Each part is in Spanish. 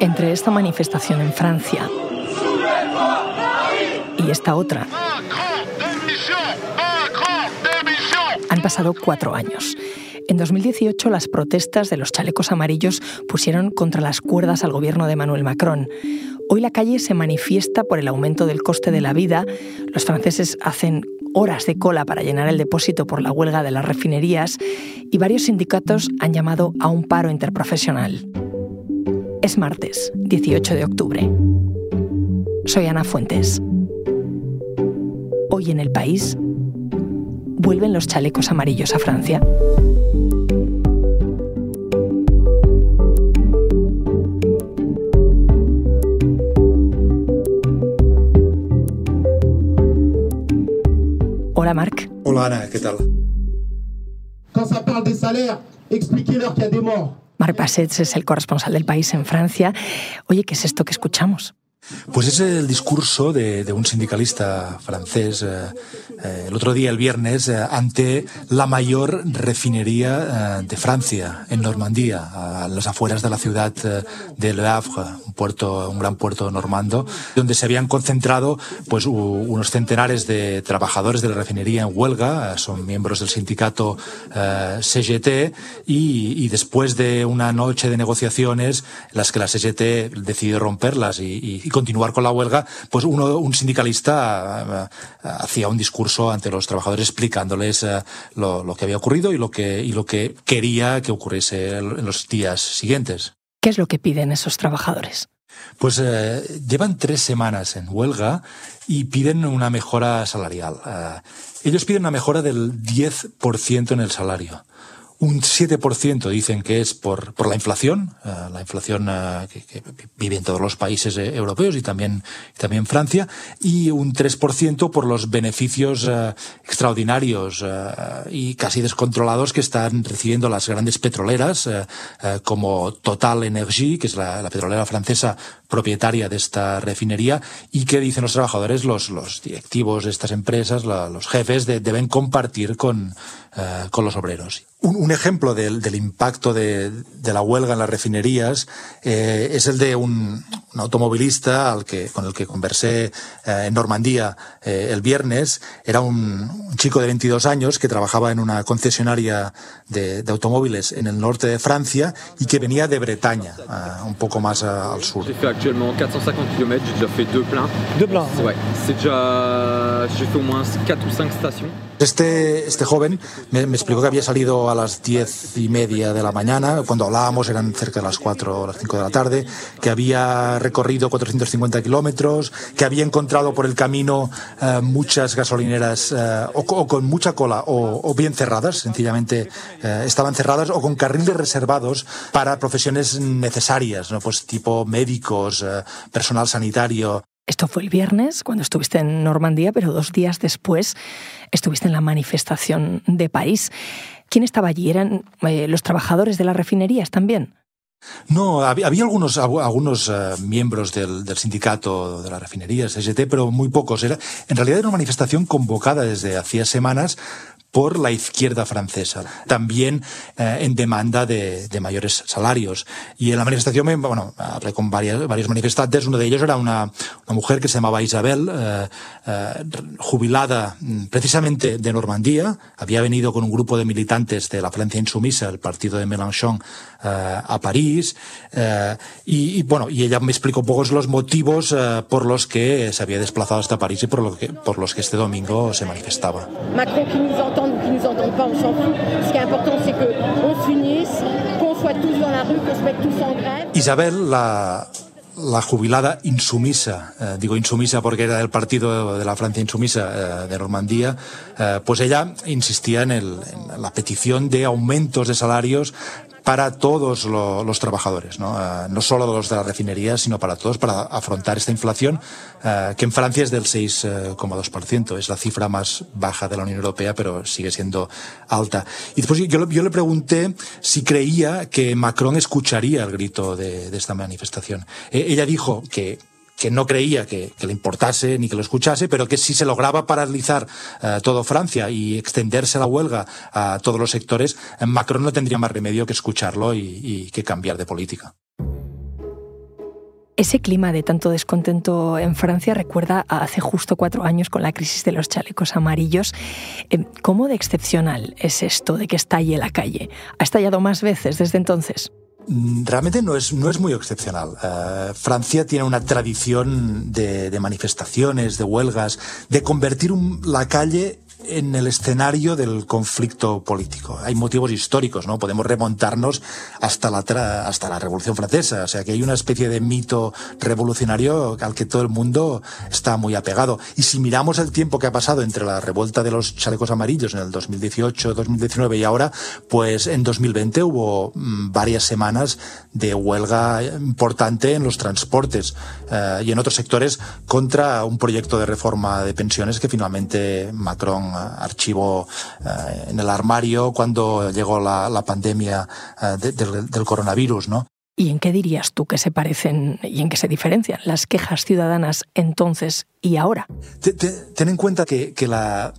Entre esta manifestación en Francia y esta otra han pasado cuatro años. En 2018 las protestas de los chalecos amarillos pusieron contra las cuerdas al gobierno de Emmanuel Macron. Hoy la calle se manifiesta por el aumento del coste de la vida. Los franceses hacen horas de cola para llenar el depósito por la huelga de las refinerías y varios sindicatos han llamado a un paro interprofesional. Es martes, 18 de octubre. Soy Ana Fuentes. Hoy en el país vuelven los chalecos amarillos a Francia. A des morts. Marc Bassets es el corresponsal del país en Francia. Oye, ¿qué es esto que escuchamos? Pues es el discurso de, un sindicalista francés eh, eh, el otro día, el viernes, eh, ante la mayor refinería de Francia, en Normandía, a las afueras de la ciudad de Le Havre, un puerto, un gran puerto normando, donde se habían concentrado pues unos centenares de trabajadores de la refinería en huelga, son miembros del sindicato CGT, y, después de una noche de negociaciones, las que la CGT decidió romperlas y- y continuar con la huelga, pues uno, un sindicalista eh, eh, hacía un discurso ante los trabajadores explicándoles eh, lo, lo que había ocurrido y lo que, y lo que quería que ocurriese en los días siguientes. ¿Qué es lo que piden esos trabajadores? Pues eh, llevan tres semanas en huelga y piden una mejora salarial. Eh, ellos piden una mejora del 10% en el salario. Un 7% dicen que es por, por la inflación, eh, la inflación eh, que, que vive en todos los países eh, europeos y también, también Francia, y un 3% por los beneficios extraordinarios y casi descontrolados que están recibiendo las grandes petroleras, como Total Energy, que es la, la petrolera francesa propietaria de esta refinería, y que dicen los trabajadores, los, los directivos de estas empresas, los jefes, de- deben compartir con, con los obreros. Un, un ejemplo del, del impacto de, de la huelga en las refinerías eh, es el de un, un automovilista al que, con el que conversé eh, en Normandía eh, el viernes. Era un, un chico de 22 años que trabajaba en una concesionaria de, de automóviles en el norte de Francia y que venía de Bretaña, eh, un poco más al sur. J'ai fait actuellement 450 km, j'ai déjà fait deux pleins. Deux pleins Ouais, c'est déjà. J'ai au moins 4 ou 5 stations. Este, este joven me, me explicó que había salido a las diez y media de la mañana, cuando hablábamos eran cerca de las cuatro o las cinco de la tarde, que había recorrido 450 kilómetros, que había encontrado por el camino eh, muchas gasolineras eh, o, o con mucha cola o, o bien cerradas, sencillamente eh, estaban cerradas o con carriles reservados para profesiones necesarias, ¿no? pues tipo médicos, eh, personal sanitario, Esto fue el viernes, cuando estuviste en Normandía, pero dos días después estuviste en la manifestación de París. ¿Quién estaba allí? ¿Eran eh, los trabajadores de las refinerías también? No, había, algunos, algu- algunos eh, miembros del, del sindicato de las refinerías, SGT, pero muy pocos. Era, en realidad era una manifestación convocada desde hacía semanas por la izquierda francesa, también eh, en demanda de, de mayores salarios. Y en la manifestación, me- bueno, hablé con varias, varios manifestantes, uno de ellos era una, una mujer que se llamaba Isabel, eh, eh, jubilada mm, precisamente de Normandía, había venido con un grupo de militantes de la Francia insumisa, el partido de Mélenchon, eh, a París, eh, y, y, bueno, y ella me explicó un poco los motivos eh, por los que se había desplazado hasta París y por, lo que, por los que este domingo se manifestaba. Macron qui nous entende ou qui nous entende pas, on s'en fout. Ce qui est important, c'est qu'on s'unisse, qu'on soit tous dans la rue, qu'on se mette tous en grève. Isabel, la, la jubilada insumisa, eh, digo insumisa porque era del partido de la Francia insumisa eh, de Normandía, eh, pues ella insistía en, el- en la petición de aumentos de salarios para todos lo- los trabajadores, ¿no? Eh, no solo los de la refinería, sino para todos, para afrontar esta inflación eh, que en Francia es del 6,2%. Es la cifra más baja de la Unión Europea, pero sigue siendo alta. Y después yo, le- pregunté si creía que Macron escucharía el grito de, esta manifestación. Eh, ella dijo que que no creía que, le importase ni que lo escuchase, pero que si se lograba paralizar eh, todo Francia y extenderse la huelga a todos los sectores, Macron no tendría más remedio que escucharlo y que cambiar de política. Ese clima de tanto descontento en Francia recuerda a hace justo cuatro años con la crisis de los chalecos amarillos. Em, ¿Cómo de excepcional es esto de que estalle la calle? ¿Ha estallado más veces desde entonces? Mm, realmente no es, no es muy excepcional. Eh, Francia tiene una tradición de, manifestaciones, de huelgas, de convertir la calle en el escenario del conflicto político. Hay motivos históricos, ¿no? Podemos remontarnos hasta la, hasta la Revolución Francesa. O sea, que hay una especie de mito revolucionario al que todo el mundo está muy apegado. Y si miramos el tiempo que ha pasado entre la revuelta de los chalecos amarillos en el 2018, 2019 y ahora, pues en 2020 hubo mm, varias semanas de huelga importante en los transportes eh, y en otros sectores contra un proyecto de reforma de pensiones que finalmente Macron archivo eh, en el armario cuando llegó la, pandemia eh, del, del coronavirus, ¿no? ¿Y en qué dirías tú que se parecen y en qué se diferencian las quejas ciudadanas entonces y ahora? Ten en cuenta que, la,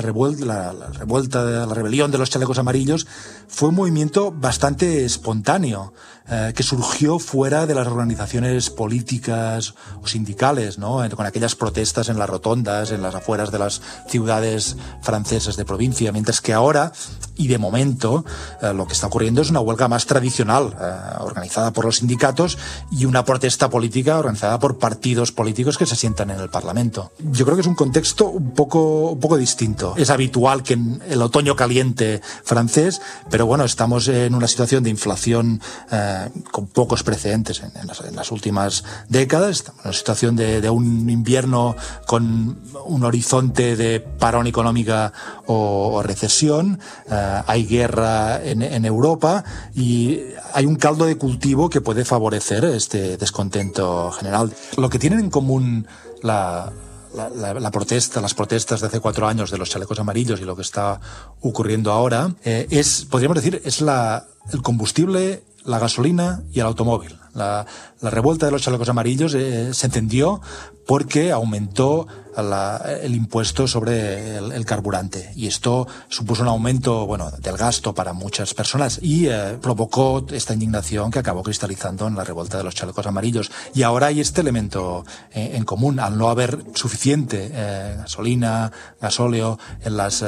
revuelta, la, revuelta, la rebelión de los chalecos amarillos fue un movimiento bastante espontáneo, eh, que surgió fuera de las organizaciones políticas o sindicales, ¿no? con aquellas protestas en las rotondas, en las afueras de las ciudades francesas de provincia, mientras que ahora, y de momento, eh, lo que está ocurriendo es una huelga más tradicional, eh, organizada por los sindicatos, y una protesta política organizada por partidos políticos que se sientan en el Parlamento. Yo creo que es un contexto un poco, un poco distinto. Es habitual que en el otoño caliente francés, pero bueno, estamos en una situación de inflación eh, con pocos precedentes en, las, últimas décadas. Estamos en una situación de, un invierno con un horizonte de parón económica o, recesión. Eh, hay guerra en, en Europa y hay un caldo de cultivo que puede favorecer este descontento general. Lo que tienen en común la, la, protesta, las protestas de hace cuatro años de los chalecos amarillos y lo que está ocurriendo ahora, eh, es, podríamos decir, es la, el combustible, la gasolina y el automóvil. La, revuelta de los chalecos amarillos eh, se encendió porque aumentó el impuesto sobre el, carburante. Y esto supuso un aumento bueno del gasto para muchas personas y eh, provocó esta indignación que acabó cristalizando en la revuelta de los chalecos amarillos. Y ahora hay este elemento eh, en común. Al no haber suficiente gasolina gasóleo en las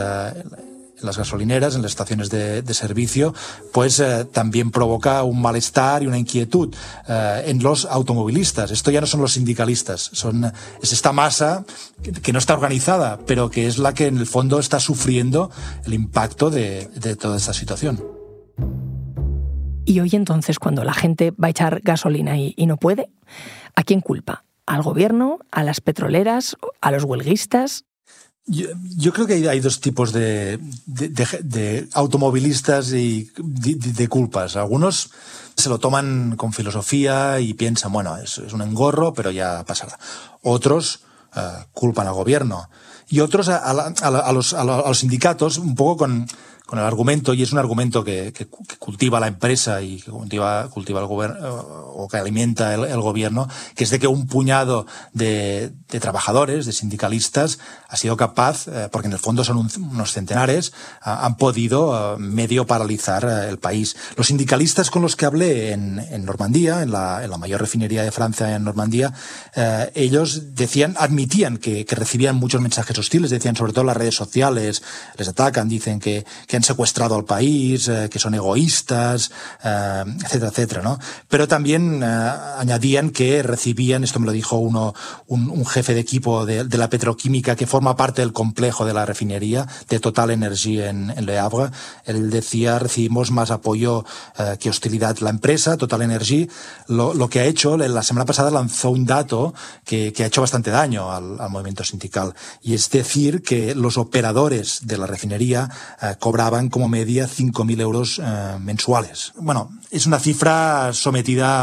las gasolineras, en las estaciones de, servicio, pues eh, también provoca un malestar y una inquietud eh, en los automovilistas. Esto ya no son los sindicalistas, son, es esta masa que, no está organizada, pero que es la que en el fondo está sufriendo el impacto de, toda esta situación. Y hoy entonces, cuando la gente va a echar gasolina y no puede, ¿a quién culpa? ¿Al gobierno? ¿A las petroleras? ¿A los huelguistas? Yo, creo que hay, dos tipos de, de, automovilistas y de, culpas. Algunos se lo toman con filosofía y piensan, bueno, es, un engorro, pero ya pasará. Otros eh, culpan al gobierno. Y otros a, los, sindicatos, un poco con, con el argumento, y es un argumento que, cultiva la empresa y que cultiva, el gobierno, o que alimenta el, gobierno, que es de que un puñado de, trabajadores, de sindicalistas, ha sido capaz, eh, porque en el fondo son unos centenares, han podido eh, medio paralizar eh, el país. Los sindicalistas con los que hablé en, Normandía, en la, en la, mayor refinería de Francia en Normandía, ellos decían, admitían que, que, recibían muchos mensajes hostiles, decían sobre todo las redes sociales, les atacan, dicen que, que han secuestrado al país, que son egoístas, etcétera, etcétera, ¿no? Pero también añadían que recibían, esto me lo dijo uno, un, un jefe de equipo de, de la petroquímica que forma parte del complejo de la refinería de Total Energy en, en Le Havre. Él decía, recibimos más apoyo eh, que hostilidad. La empresa, Total Energy, lo, lo, que ha hecho, la semana pasada lanzó un dato que, que ha hecho bastante daño al, al, movimiento sindical. Y es decir, que los operadores de la refinería eh, cobraban como media 5.000 euros eh, mensuales. Bueno, es una cifra sometida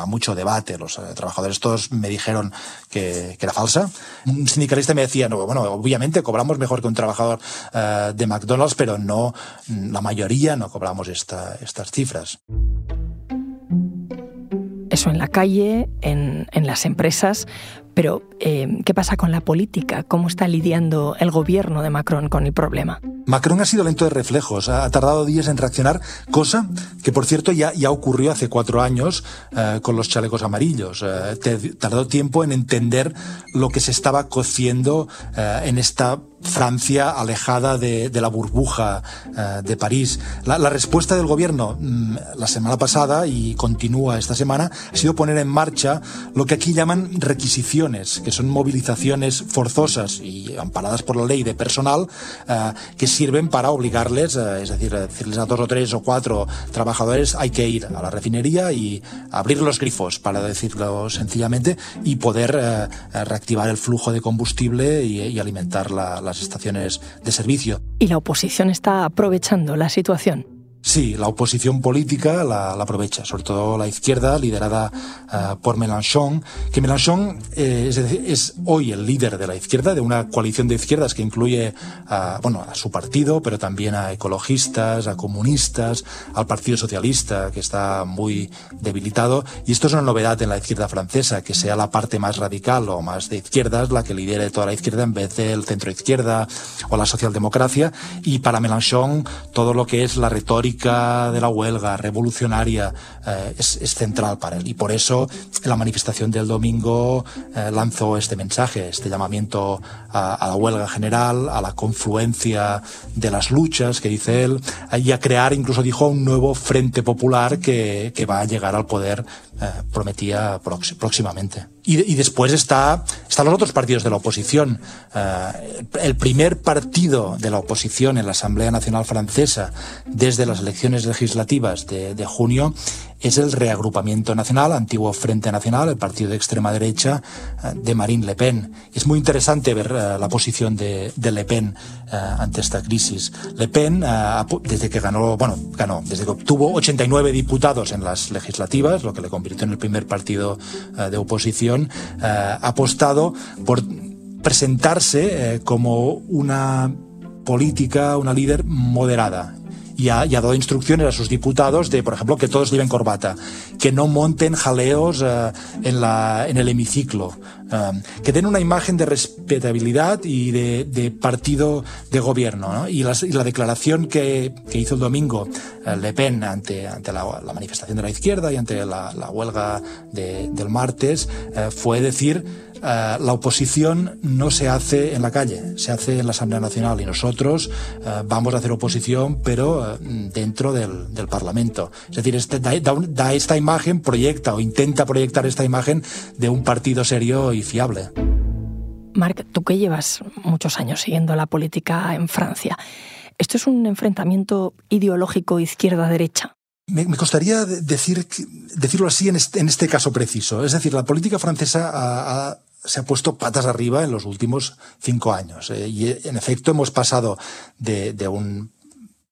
a, mucho debate. Los eh, trabajadores todos me dijeron que, era falsa. Un sindicalista me decía, no, bueno, obviamente cobramos mejor que un trabajador uh, de McDonald's, pero no, la mayoría no cobramos esta, estas cifras. Es Eso en la calle, en, las empresas, pero eh, ¿qué pasa con la política? ¿Cómo está lidiando el gobierno de Macron con el problema? Macron ha sido lento de reflejos, ha tardado días en reaccionar, cosa que por cierto ya, ya ocurrió hace cuatro años eh, con los chalecos amarillos. Eh, tardó tiempo en entender lo que se estaba cociendo en esta Francia alejada de, la burbuja de París. La, respuesta del gobierno mm, la semana pasada y continúa esta semana ha sido poner en marcha lo que aquí llaman requisiciones, que son movilizaciones forzosas y amparadas por la ley de personal que sirven para obligarles, eh, es decir, decirles a dos o tres o cuatro trabajadores hay que ir a la refinería y abrir los grifos, para decirlo sencillamente, y poder eh, reactivar el flujo de combustible y, alimentar las estaciones de servicio. ¿Y la oposición está aprovechando la situación? Sí, la oposición política la, aprovecha, sobre todo la izquierda, liderada eh, por Mélenchon, que Mélenchon eh, es, hoy el líder de la izquierda, de una coalición de izquierdas que incluye a, bueno, a su partido, pero también a ecologistas, a comunistas, al Partido Socialista, que está muy debilitado. Y esto es una novedad en la izquierda francesa, que sea la parte más radical o más de izquierdas la que lidere toda la izquierda en vez del centro izquierda o la socialdemocracia. Y para Mélenchon, todo lo que es la retórica de la huelga revolucionaria eh, es, central para él. Y por eso la manifestación del domingo eh, lanzó este mensaje, este llamamiento a, la huelga general, a la confluencia de las luchas, que dice él, y a crear, incluso dijo, un nuevo frente popular que, que va a llegar al poder, eh, prometía próximamente. Y, después está, están los otros partidos de la oposición. el primer partido de la oposición en la Asamblea Nacional Francesa desde las elecciones legislativas de, de junio es el reagrupamiento nacional, antiguo Frente Nacional, el partido de extrema derecha eh, de Marine Le Pen. Es muy interesante ver eh, la posición de, Le Pen eh, ante esta crisis. Le Pen, desde que ganó, bueno, ganó, desde que obtuvo 89 diputados en las legislativas, lo que le convirtió en el primer partido de oposición, ha apostado por presentarse como una política, una líder moderada y ha, dado instrucciones a sus diputados de, por ejemplo, que todos lleven corbata, que no monten jaleos eh, en, la, en el hemiciclo, eh, que den una imagen de respetabilidad y de, partido de gobierno. Y, la declaración que, hizo el domingo eh, Le Pen ante, ante la, manifestación de la izquierda y ante la, huelga del martes fue decir eh, la oposición no se hace en la calle, se hace en la Asamblea Nacional y nosotros eh, vamos a hacer oposición, pero eh, dentro del, Parlamento. Es decir, este, da, esta imagen, proyecta o intenta proyectar esta imagen de un partido serio y fiable. Marc, tú que llevas muchos años siguiendo la política en Francia, ¿esto es un enfrentamiento ideológico izquierda-derecha? Me, costaría decir, decirlo así en este, en este, caso preciso. Es decir, la política francesa ha, se ha puesto patas arriba en los últimos cinco años. Eh, y en efecto hemos pasado de, de, un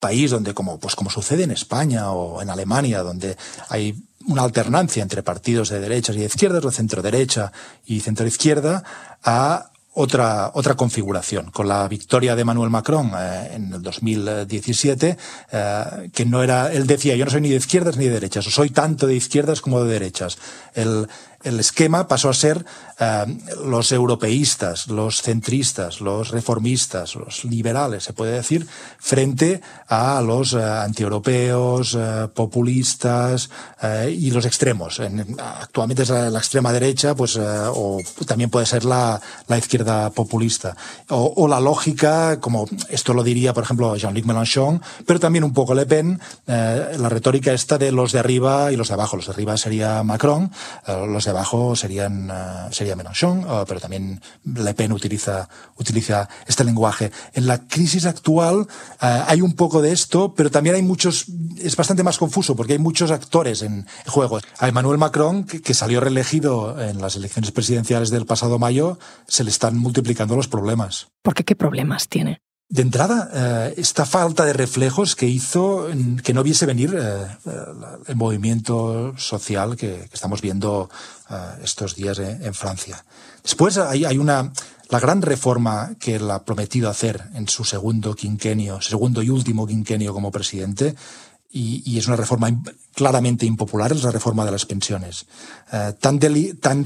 país donde, como, pues como sucede en España o en Alemania, donde hay una alternancia entre partidos de derechas y de izquierdas, o centro derecha y centro izquierda, a otra, otra configuración. Con la victoria de Manuel Macron eh, en el 2017, eh, que no era, él decía, yo no soy ni de izquierdas ni de derechas, soy tanto de izquierdas como de derechas. El, el esquema pasó a ser eh, los europeístas, los centristas, los reformistas, los liberales, se puede decir, frente a los eh, antieuropeos, eh, populistas y los extremos. actualmente es la, extrema derecha, pues, o también puede ser la, izquierda populista. O, la lógica, como esto lo diría, por ejemplo, Jean-Luc Mélenchon, pero también un poco Le Pen, la retórica esta de los de arriba y los de abajo. Los de arriba sería Macron, los de abajo serían, uh, sería Mélenchon, uh, pero también Le Pen utiliza, utiliza este lenguaje. En la crisis actual uh, hay un poco de esto, pero también hay muchos, es bastante más confuso porque hay muchos actores en juego. A Emmanuel Macron, que, que salió reelegido en las elecciones presidenciales del pasado mayo, se le están multiplicando los problemas. ¿Por qué qué problemas tiene? De entrada, eh, esta falta de reflejos que hizo que no viese venir eh, el movimiento social que, estamos viendo eh, estos días en Francia. Después hay, una, la gran reforma que él ha prometido hacer en su segundo quinquenio, segundo y último quinquenio como presidente, y, es una reforma claramente impopular, es la reforma de las pensiones. Eh, tan, tan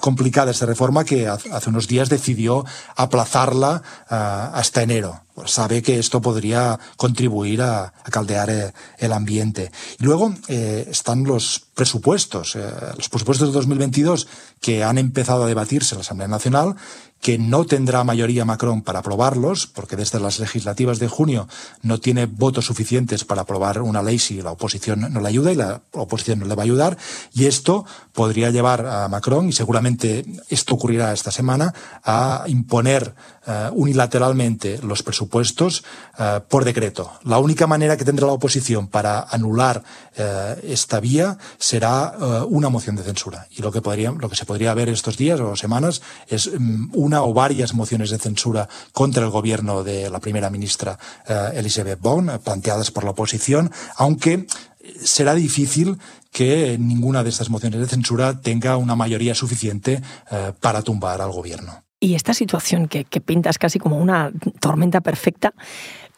complicada esta reforma que hace unos días decidió aplazarla eh, hasta enero. Sabe que esto podría contribuir a, caldear eh, el ambiente. Y luego están los presupuestos, los presupuestos de 2022 que han empezado a debatirse en la Asamblea Nacional que no tendrá mayoría Macron para aprobarlos, porque desde las legislativas de junio no tiene votos suficientes para aprobar una ley si la oposición no le ayuda y la oposición no le va a ayudar. Y esto podría llevar a Macron, y seguramente esto ocurrirá esta semana, a imponer eh, unilateralmente los presupuestos eh, por decreto. La única manera que tendrá la oposición para anular eh, esta vía será una moción de censura. Y lo que, podría, lo que se podría ver estos días o semanas es mm, una o varias mociones de censura contra el gobierno de la primera ministra eh, Elizabeth Bond, eh, planteadas por la oposición, aunque será difícil que ninguna de estas mociones de censura tenga una mayoría suficiente eh, para tumbar al gobierno. Y esta situación que, pintas casi como una tormenta perfecta,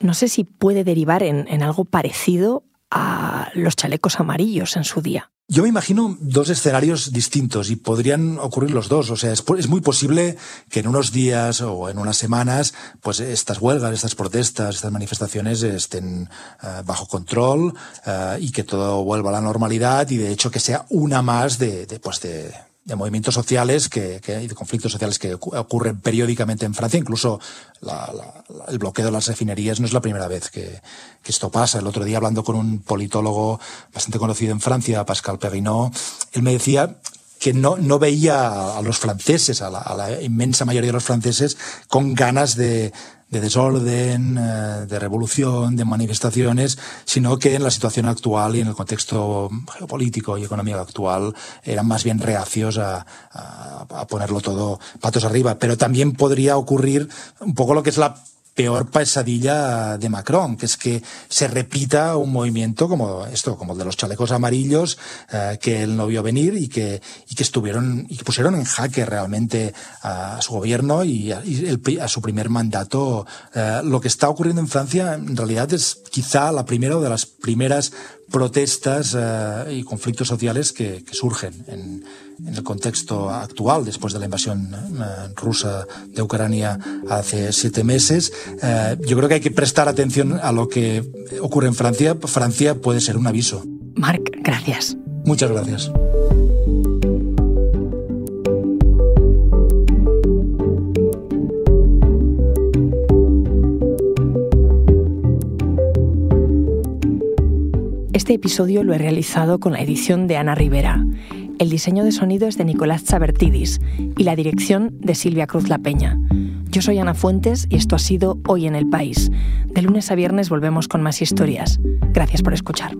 no sé si puede derivar en algo parecido a los chalecos amarillos en su día. Yo me imagino dos escenarios distintos y podrían ocurrir los dos. O sea, es, muy posible que en unos días o en unas semanas, pues estas huelgas, estas protestas, estas manifestaciones estén eh, bajo control eh, y que todo vuelva a la normalidad y de hecho que sea una más de pues de de movimientos sociales que, que, y de conflictos sociales que ocurren periódicamente en Francia. Incluso la, la, el bloqueo de las refinerías no es la primera vez que, que, esto pasa. El otro día hablando con un politólogo bastante conocido en Francia, Pascal Perrinot, él me decía que no, no veía a los franceses, a la, a la inmensa mayoría de los franceses, con ganas de, de desorden, eh, de revolución, de manifestaciones, sino que en la situación actual y en el contexto geopolítico y económico actual eran más bien reacios a, a ponerlo todo patos arriba. Pero también podría ocurrir un poco lo que es la peor pesadilla de Macron, que es que se repita un movimiento como esto, como el de los chalecos amarillos, eh, que él no vio venir y que, y que estuvieron, y que pusieron en jaque realmente a su gobierno y a, su primer mandato. Eh, lo que está ocurriendo en Francia en realidad es quizá la primera o de las primeras protestas eh, y conflictos sociales que, que surgen en, en, el contexto actual, después de la invasión eh, rusa de Ucrania hace siete meses. Eh, yo creo que hay que prestar atención a lo que ocurre en Francia. Francia puede ser un aviso. Marc, gracias. Muchas gracias. Este episodio lo he realizado con la edición de Ana Rivera. El diseño de sonido es de Nicolás Chabertidis y la dirección de Silvia Cruz La Peña. Yo soy Ana Fuentes y esto ha sido Hoy en el País. De lunes a viernes volvemos con más historias. Gracias por escuchar.